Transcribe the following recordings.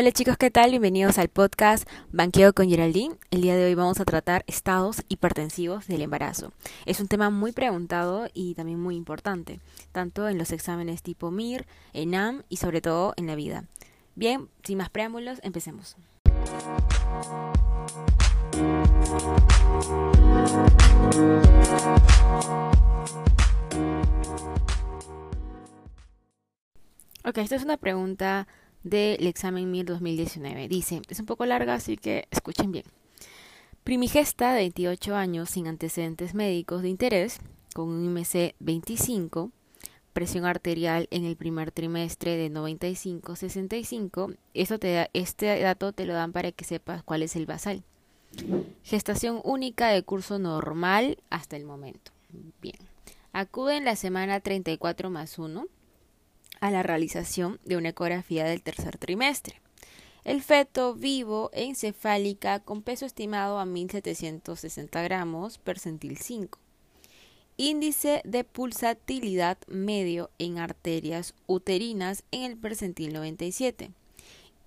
Hola chicos, ¿qué tal? Bienvenidos al podcast Banqueo con Geraldine. El día de hoy vamos a tratar estados hipertensivos del embarazo. Es un tema muy preguntado y también muy importante, tanto en los exámenes tipo MIR, ENAM y sobre todo en la vida. Bien, sin más preámbulos, empecemos. Ok, esta es una pregunta del examen MIR 2019. Dice, es un poco larga, así que escuchen bien. Primigesta de 28 años sin antecedentes médicos de interés, con un IMC 25, presión arterial en el primer trimestre de 95-65. Eso te da, este dato te lo dan para que sepas cuál es el basal. Gestación única de curso normal hasta el momento. Bien. Acude en la semana 34 más 1 a la realización de una ecografía del tercer trimestre. El feto vivo e encefálica con peso estimado a 1760 gramos, percentil 5. Índice de pulsatilidad medio en arterias uterinas en el percentil 97.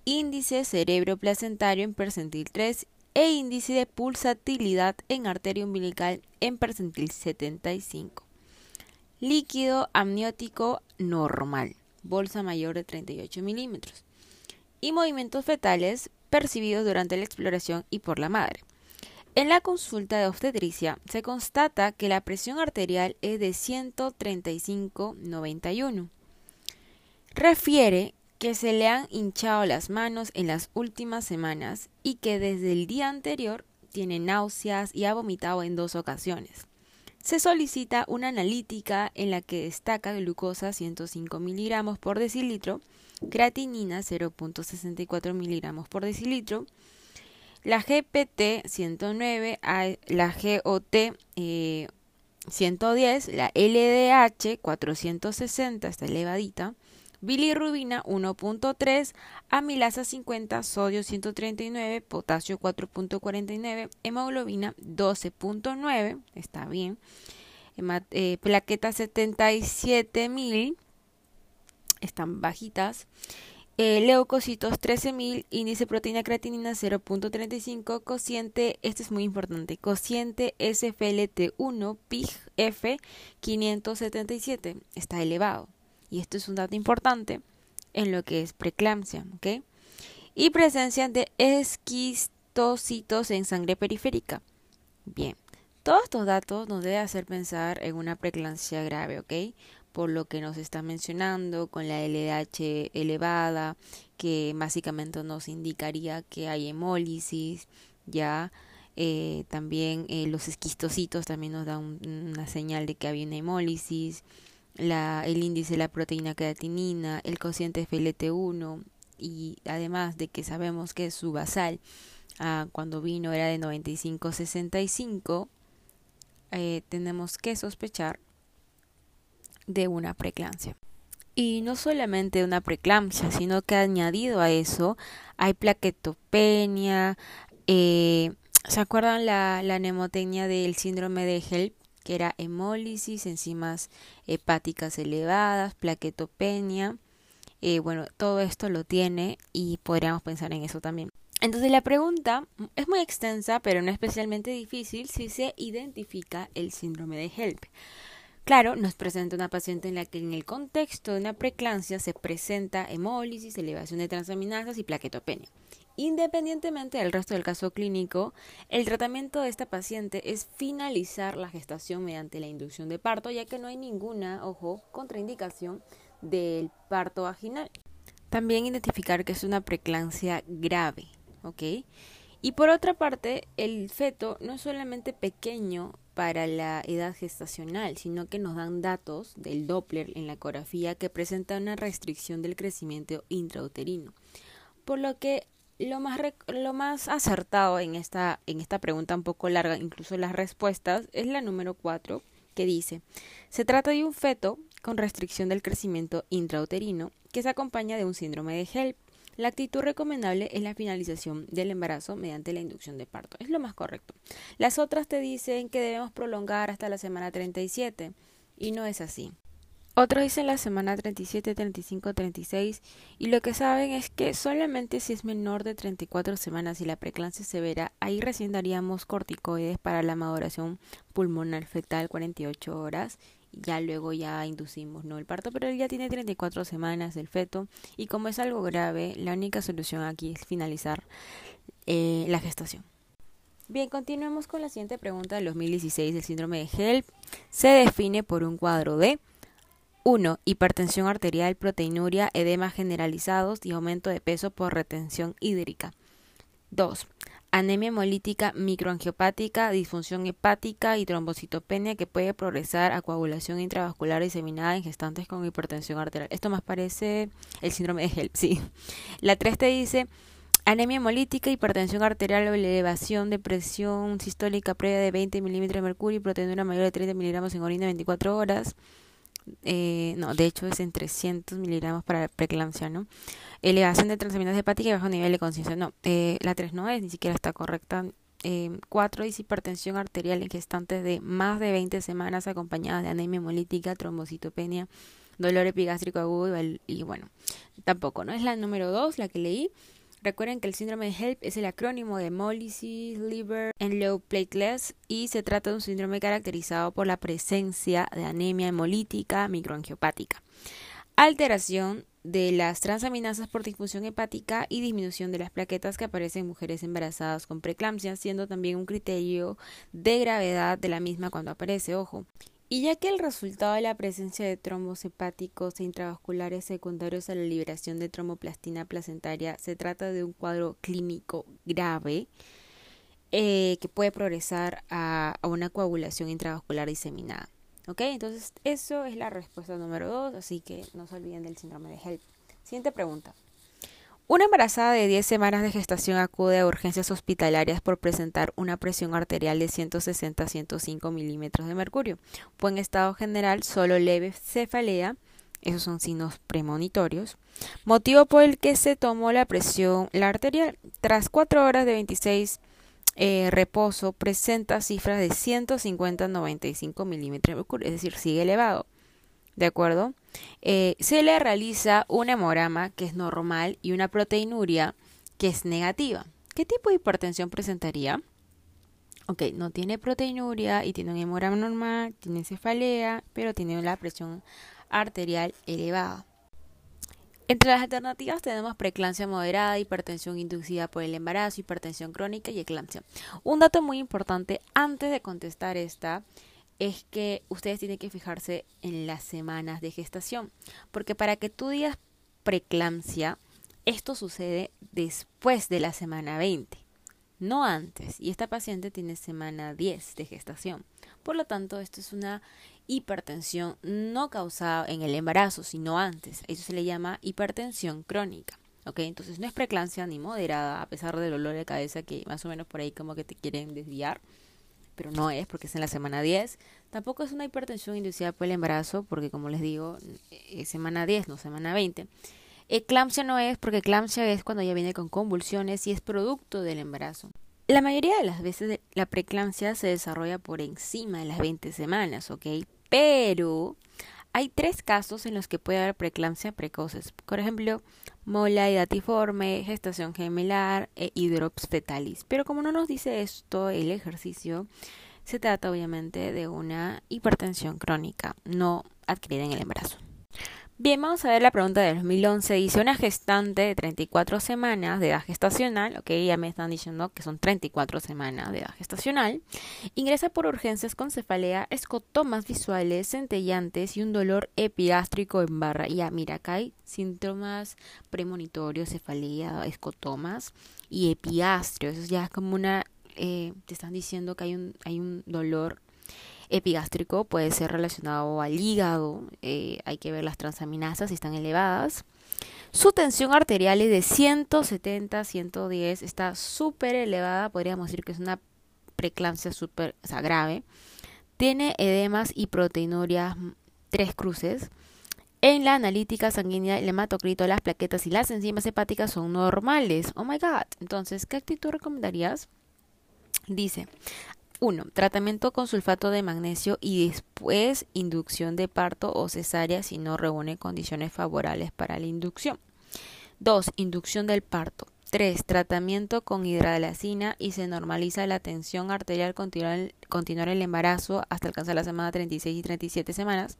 Índice cerebro placentario en percentil 3 e índice de pulsatilidad en arteria umbilical en percentil 75. Líquido amniótico normal bolsa mayor de 38 milímetros, y movimientos fetales percibidos durante la exploración y por la madre. En la consulta de obstetricia se constata que la presión arterial es de 135-91. Refiere que se le han hinchado las manos en las últimas semanas y que desde el día anterior tiene náuseas y ha vomitado en dos ocasiones se solicita una analítica en la que destaca glucosa 105 miligramos por decilitro, creatinina 0.64 miligramos por decilitro, la GPT 109, la GOT 110, la LDH 460, está elevadita, bilirrubina 1.3, amilasa 50, sodio 139, potasio 4.49, hemoglobina 12.9, está bien, eh, plaquetas 77.000, están bajitas, eh, leucocitos 13.000, índice proteína creatinina 0.35, cociente, este es muy importante, cociente SFLT1 PIGF 577, está elevado y esto es un dato importante en lo que es preeclampsia, ¿ok? Y presencia de esquistocitos en sangre periférica. Bien, todos estos datos nos deben hacer pensar en una preeclampsia grave, ¿ok? Por lo que nos está mencionando con la LDH elevada, que básicamente nos indicaría que hay hemólisis, ya. Eh, también eh, los esquistocitos también nos dan una señal de que había una hemólisis la, el índice de la proteína creatinina, el cociente FLT1 y además de que sabemos que su basal ah, cuando vino era de 95-65, eh, tenemos que sospechar de una preeclampsia. Y no solamente una preeclampsia, sino que añadido a eso hay plaquetopenia, eh, ¿se acuerdan la, la nemotecnia del síndrome de HELP? Que era hemólisis, enzimas hepáticas elevadas, plaquetopenia. Eh, bueno, todo esto lo tiene y podríamos pensar en eso también. Entonces la pregunta es muy extensa, pero no especialmente difícil si se identifica el síndrome de HELP. Claro, nos presenta una paciente en la que en el contexto de una preeclampsia se presenta hemólisis, elevación de transaminasas y plaquetopenia. Independientemente del resto del caso clínico, el tratamiento de esta paciente es finalizar la gestación mediante la inducción de parto, ya que no hay ninguna, ojo, contraindicación del parto vaginal. También identificar que es una preeclampsia grave, ¿ok? Y por otra parte, el feto no es solamente pequeño para la edad gestacional, sino que nos dan datos del Doppler en la ecografía que presenta una restricción del crecimiento intrauterino. Por lo que lo más, lo más acertado en esta, en esta pregunta un poco larga, incluso las respuestas, es la número 4, que dice, se trata de un feto con restricción del crecimiento intrauterino que se acompaña de un síndrome de HELP. La actitud recomendable es la finalización del embarazo mediante la inducción de parto. Es lo más correcto. Las otras te dicen que debemos prolongar hasta la semana 37 y no es así. Otros dicen la semana 37, 35, 36 y lo que saben es que solamente si es menor de 34 semanas y la preeclampsia severa, ahí recién daríamos corticoides para la maduración pulmonar fetal 48 horas ya luego ya inducimos no el parto, pero él ya tiene 34 semanas el feto y como es algo grave, la única solución aquí es finalizar eh, la gestación. Bien, continuemos con la siguiente pregunta del 2016. El síndrome de HELP se define por un cuadro de 1. Hipertensión arterial, proteinuria, edema generalizados y aumento de peso por retención hídrica. 2. Anemia hemolítica microangiopática, disfunción hepática y trombocitopenia que puede progresar a coagulación intravascular diseminada en gestantes con hipertensión arterial. Esto más parece el síndrome de HELP, sí. La 3 te dice anemia hemolítica, hipertensión arterial o elevación de presión sistólica previa de 20 milímetros de mercurio y proteinura mayor de 30 miligramos en orina 24 horas. Eh, no, de hecho es en 300 miligramos para preeclampsia, ¿no? Elevación de transaminases hepáticas y bajo nivel de conciencia. No, eh, la 3 no es, ni siquiera está correcta. Eh, 4 es hipertensión arterial en gestantes de más de 20 semanas acompañadas de anemia hemolítica, trombocitopenia, dolor epigástrico agudo y, y bueno, tampoco, ¿no? Es la número 2, la que leí. Recuerden que el síndrome de HELP es el acrónimo de Hemolysis Liver and Low Platelets y se trata de un síndrome caracterizado por la presencia de anemia hemolítica microangiopática, alteración de las transaminasas por difusión hepática y disminución de las plaquetas que aparecen en mujeres embarazadas con preeclampsia, siendo también un criterio de gravedad de la misma cuando aparece, ojo. Y ya que el resultado de la presencia de trombos hepáticos e intravasculares secundarios a la liberación de tromboplastina placentaria se trata de un cuadro clínico grave eh, que puede progresar a, a, una coagulación intravascular diseminada. ¿Ok? Entonces, eso es la respuesta número dos, así que no se olviden del síndrome de HELP. Siguiente pregunta. Una embarazada de 10 semanas de gestación acude a urgencias hospitalarias por presentar una presión arterial de 160 a 105 milímetros de mercurio. Fue en estado general solo leve cefalea, esos son signos premonitorios, motivo por el que se tomó la presión la arterial. Tras 4 horas de 26 eh, reposo, presenta cifras de 150 a 95 milímetros de mercurio, es decir, sigue elevado. ¿De acuerdo? Eh, se le realiza un hemograma que es normal y una proteinuria que es negativa. ¿Qué tipo de hipertensión presentaría? Ok, no tiene proteinuria y tiene un hemograma normal, tiene cefalea, pero tiene la presión arterial elevada. Entre las alternativas tenemos preeclampsia moderada, hipertensión inducida por el embarazo, hipertensión crónica y eclampsia. Un dato muy importante antes de contestar esta es que ustedes tienen que fijarse en las semanas de gestación, porque para que tú digas preeclampsia, esto sucede después de la semana 20, no antes, y esta paciente tiene semana 10 de gestación. Por lo tanto, esto es una hipertensión no causada en el embarazo, sino antes. Eso se le llama hipertensión crónica. ¿ok? Entonces no es preeclampsia ni moderada, a pesar del dolor de cabeza que más o menos por ahí como que te quieren desviar pero no es porque es en la semana 10. Tampoco es una hipertensión inducida por el embarazo, porque como les digo, es semana 10, no semana 20. Eclampsia no es porque eclampsia es cuando ya viene con convulsiones y es producto del embarazo. La mayoría de las veces la preeclampsia se desarrolla por encima de las 20 semanas, ¿ok? Pero hay tres casos en los que puede haber preeclampsia precoces. Por ejemplo, mola datiforme, gestación gemelar e hidrops fetalis. Pero como no nos dice esto el ejercicio, se trata obviamente de una hipertensión crónica no adquirida en el embarazo. Bien, vamos a ver la pregunta del 2011. Dice una gestante de 34 semanas de edad gestacional, ok, ya me están diciendo que son 34 semanas de edad gestacional, ingresa por urgencias con cefalea, escotomas visuales, centellantes y un dolor epigástrico en barra. Ya, mira, acá hay síntomas premonitorios, cefalea, escotomas y epigastrio. Eso ya es como una, eh, te están diciendo que hay un, hay un dolor epigástrico puede ser relacionado al hígado, eh, hay que ver las transaminasas si están elevadas. Su tensión arterial es de 170 110, está súper elevada, podríamos decir que es una preeclampsia súper grave. Tiene edemas y proteinurias tres cruces. En la analítica sanguínea, el hematocrito, las plaquetas y las enzimas hepáticas son normales. Oh my god. Entonces, ¿qué actitud recomendarías? Dice, 1. Tratamiento con sulfato de magnesio y después inducción de parto o cesárea si no reúne condiciones favorables para la inducción. 2. Inducción del parto. 3. Tratamiento con hidralacina y se normaliza la tensión arterial continuar, el embarazo hasta alcanzar la semana 36 y 37 semanas.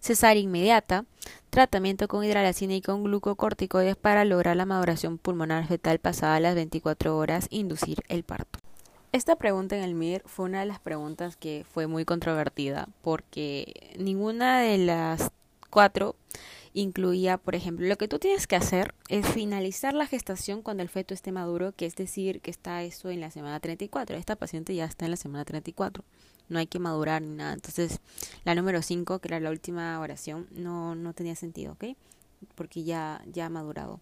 Cesárea inmediata. Tratamiento con hidralacina y con glucocorticoides para lograr la maduración pulmonar fetal pasada las 24 horas, inducir el parto. Esta pregunta en el MIR fue una de las preguntas que fue muy controvertida porque ninguna de las cuatro incluía, por ejemplo, lo que tú tienes que hacer es finalizar la gestación cuando el feto esté maduro, que es decir, que está eso en la semana 34. Esta paciente ya está en la semana 34. No hay que madurar ni nada. Entonces, la número 5, que era la última oración, no, no tenía sentido, ¿ok? Porque ya, ya ha madurado.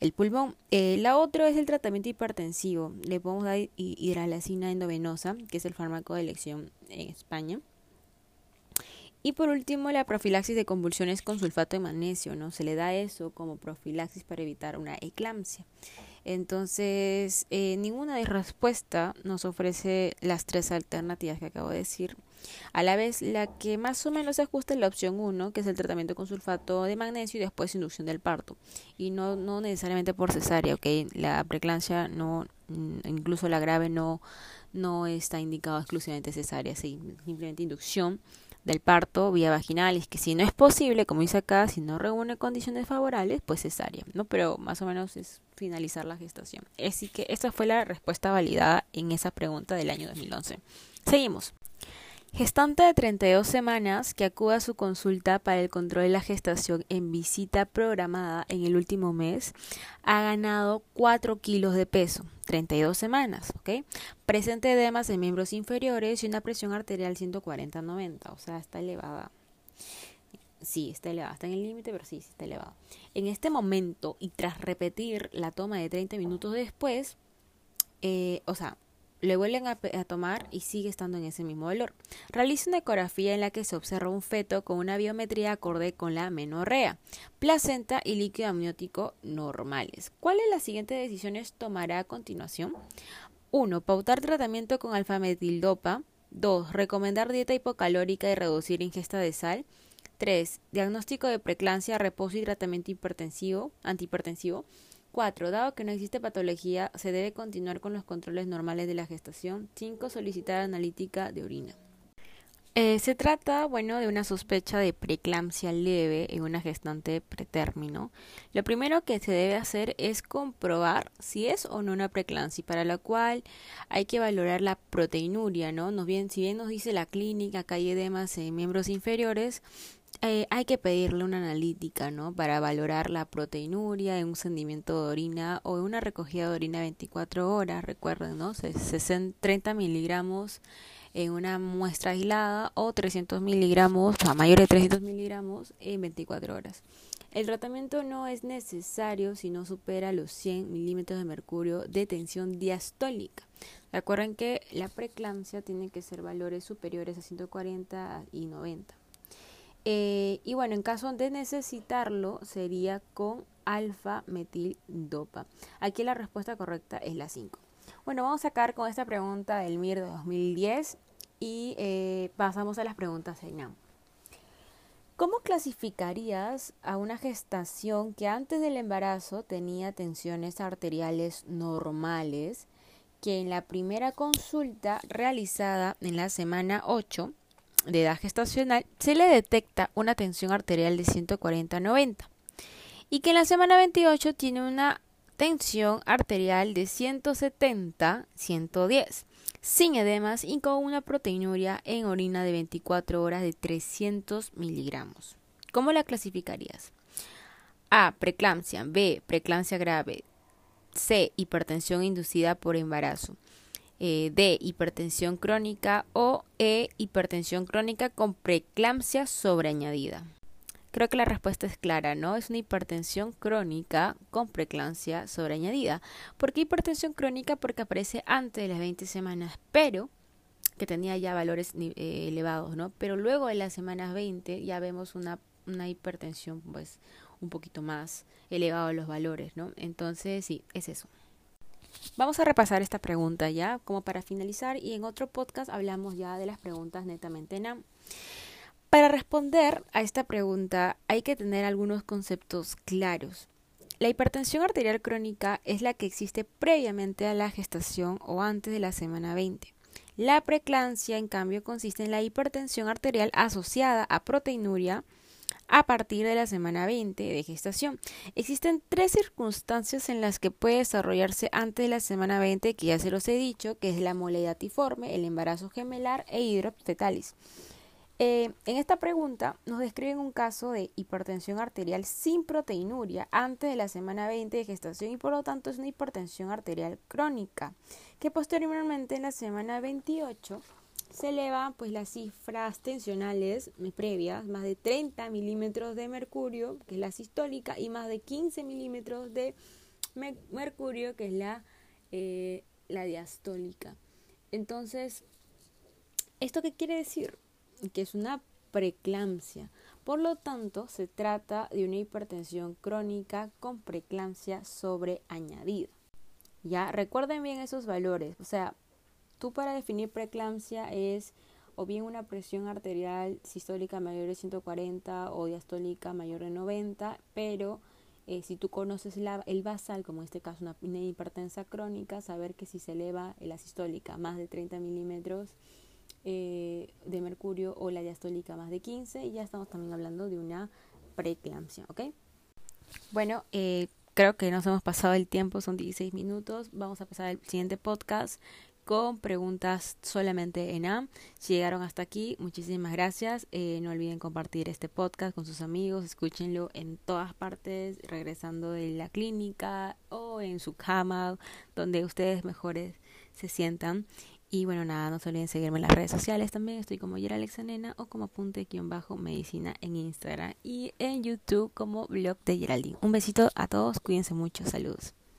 El pulmón. Eh, la otra es el tratamiento hipertensivo. Le podemos dar hidralacina endovenosa, que es el fármaco de elección en España. Y por último, la profilaxis de convulsiones con sulfato de magnesio, ¿no? Se le da eso como profilaxis para evitar una eclampsia. Entonces, eh, ninguna de respuesta nos ofrece las tres alternativas que acabo de decir. A la vez, la que más o menos se ajusta es la opción 1, que es el tratamiento con sulfato de magnesio y después inducción del parto. Y no, no necesariamente por cesárea, ¿ok? La preclancia no, incluso la grave no, no está indicado exclusivamente cesárea, sí, simplemente inducción del parto vía vaginal es que si no es posible, como dice acá, si no reúne condiciones favorables, pues cesárea, ¿no? Pero más o menos es finalizar la gestación. Así que esa fue la respuesta validada en esa pregunta del año 2011. Seguimos. Gestante de 32 semanas que acuda a su consulta para el control de la gestación en visita programada en el último mes ha ganado 4 kilos de peso. 32 semanas, ¿ok? Presente edemas en miembros inferiores y una presión arterial 140-90, o sea, está elevada. Sí, está elevada, está en el límite, pero sí, sí está elevada. En este momento y tras repetir la toma de 30 minutos después, eh, o sea, le vuelven a, tomar y sigue estando en ese mismo valor. Realiza una ecografía en la que se observa un feto con una biometría acorde con la menorrea, placenta y líquido amniótico normales. ¿Cuáles de las siguientes decisiones tomará a continuación? 1. Pautar tratamiento con alfametildopa. 2. Recomendar dieta hipocalórica y reducir ingesta de sal. 3. Diagnóstico de preclancia, reposo y tratamiento hipertensivo, antihipertensivo. 4. Dado que no existe patología, se debe continuar con los controles normales de la gestación. 5. Solicitar analítica de orina. Eh, se trata, bueno, de una sospecha de preeclampsia leve en una gestante pretérmino. Lo primero que se debe hacer es comprobar si es o no una preeclampsia, para la cual hay que valorar la proteinuria, ¿no? Nos bien, si bien nos dice la clínica que hay edemas en miembros inferiores, eh, hay que pedirle una analítica, ¿no? Para valorar la proteinuria en un sentimiento de orina o en una recogida de orina 24 horas, recuerden, ¿no? 30 miligramos en una muestra aislada o 300 miligramos, o sea, mayor de 300 miligramos en 24 horas. El tratamiento no es necesario si no supera los 100 milímetros de mercurio de tensión diastólica. Recuerden que la preeclampsia tiene que ser valores superiores a 140 y 90. Eh, y bueno, en caso de necesitarlo, sería con alfa metil dopa. Aquí la respuesta correcta es la 5. Bueno, vamos a sacar con esta pregunta del MIR de 2010 y eh, pasamos a las preguntas de INAM. ¿Cómo clasificarías a una gestación que antes del embarazo tenía tensiones arteriales normales, que en la primera consulta realizada en la semana 8 de edad gestacional se le detecta una tensión arterial de 140-90 y que en la semana 28 tiene una tensión arterial de 170-110 sin edemas y con una proteinuria en orina de 24 horas de 300 miligramos. ¿Cómo la clasificarías? A. Preclampsia. B. Preclampsia grave. C. Hipertensión inducida por embarazo eh, D, hipertensión crónica o E, hipertensión crónica con preeclampsia sobreañadida. Creo que la respuesta es clara, ¿no? Es una hipertensión crónica con preeclampsia sobreañadida. ¿Por qué hipertensión crónica? Porque aparece antes de las 20 semanas, pero que tenía ya valores eh, elevados, ¿no? Pero luego de las semanas 20 ya vemos una, una hipertensión, pues, un poquito más elevado los valores, ¿no? Entonces, sí, es eso. Vamos a repasar esta pregunta ya como para finalizar y en otro podcast hablamos ya de las preguntas netamente NAM. Para responder a esta pregunta hay que tener algunos conceptos claros. La hipertensión arterial crónica es la que existe previamente a la gestación o antes de la semana 20. La preeclampsia, en cambio, consiste en la hipertensión arterial asociada a proteinuria, a partir de la semana 20 de gestación. Existen tres circunstancias en las que puede desarrollarse antes de la semana 20, que ya se los he dicho, que es la moledatiforme, el embarazo gemelar e hidroptetalis. Eh, en esta pregunta nos describen un caso de hipertensión arterial sin proteinuria antes de la semana 20 de gestación y por lo tanto es una hipertensión arterial crónica que posteriormente en la semana 28 se elevan pues las cifras tensionales previas, más de 30 milímetros de mercurio, que es la sistólica, y más de 15 milímetros de mercurio, que es la, eh, la diastólica. Entonces, ¿esto qué quiere decir? Que es una preeclampsia. Por lo tanto, se trata de una hipertensión crónica con preeclampsia sobreañadida. Ya, recuerden bien esos valores. O sea, Tú para definir preeclampsia es o bien una presión arterial sistólica mayor de 140 o diastólica mayor de 90, pero eh, si tú conoces la, el basal, como en este caso una, hipertensa crónica, saber que si se eleva la sistólica más de 30 milímetros eh, de mercurio o la diastólica más de 15, ya estamos también hablando de una preeclampsia, ¿ok? Bueno, eh, creo que nos hemos pasado el tiempo, son 16 minutos. Vamos a pasar al siguiente podcast con preguntas solamente en A. Si llegaron hasta aquí, muchísimas gracias. Eh, no olviden compartir este podcast con sus amigos, escúchenlo en todas partes, regresando de la clínica o en su cama, donde ustedes mejores se sientan. Y bueno, nada, no se olviden seguirme en las redes sociales también. Estoy como Yera Alexanena o como apunte-medicina en Instagram y en YouTube como blog de Geraldine. Un besito a todos, cuídense mucho, saludos.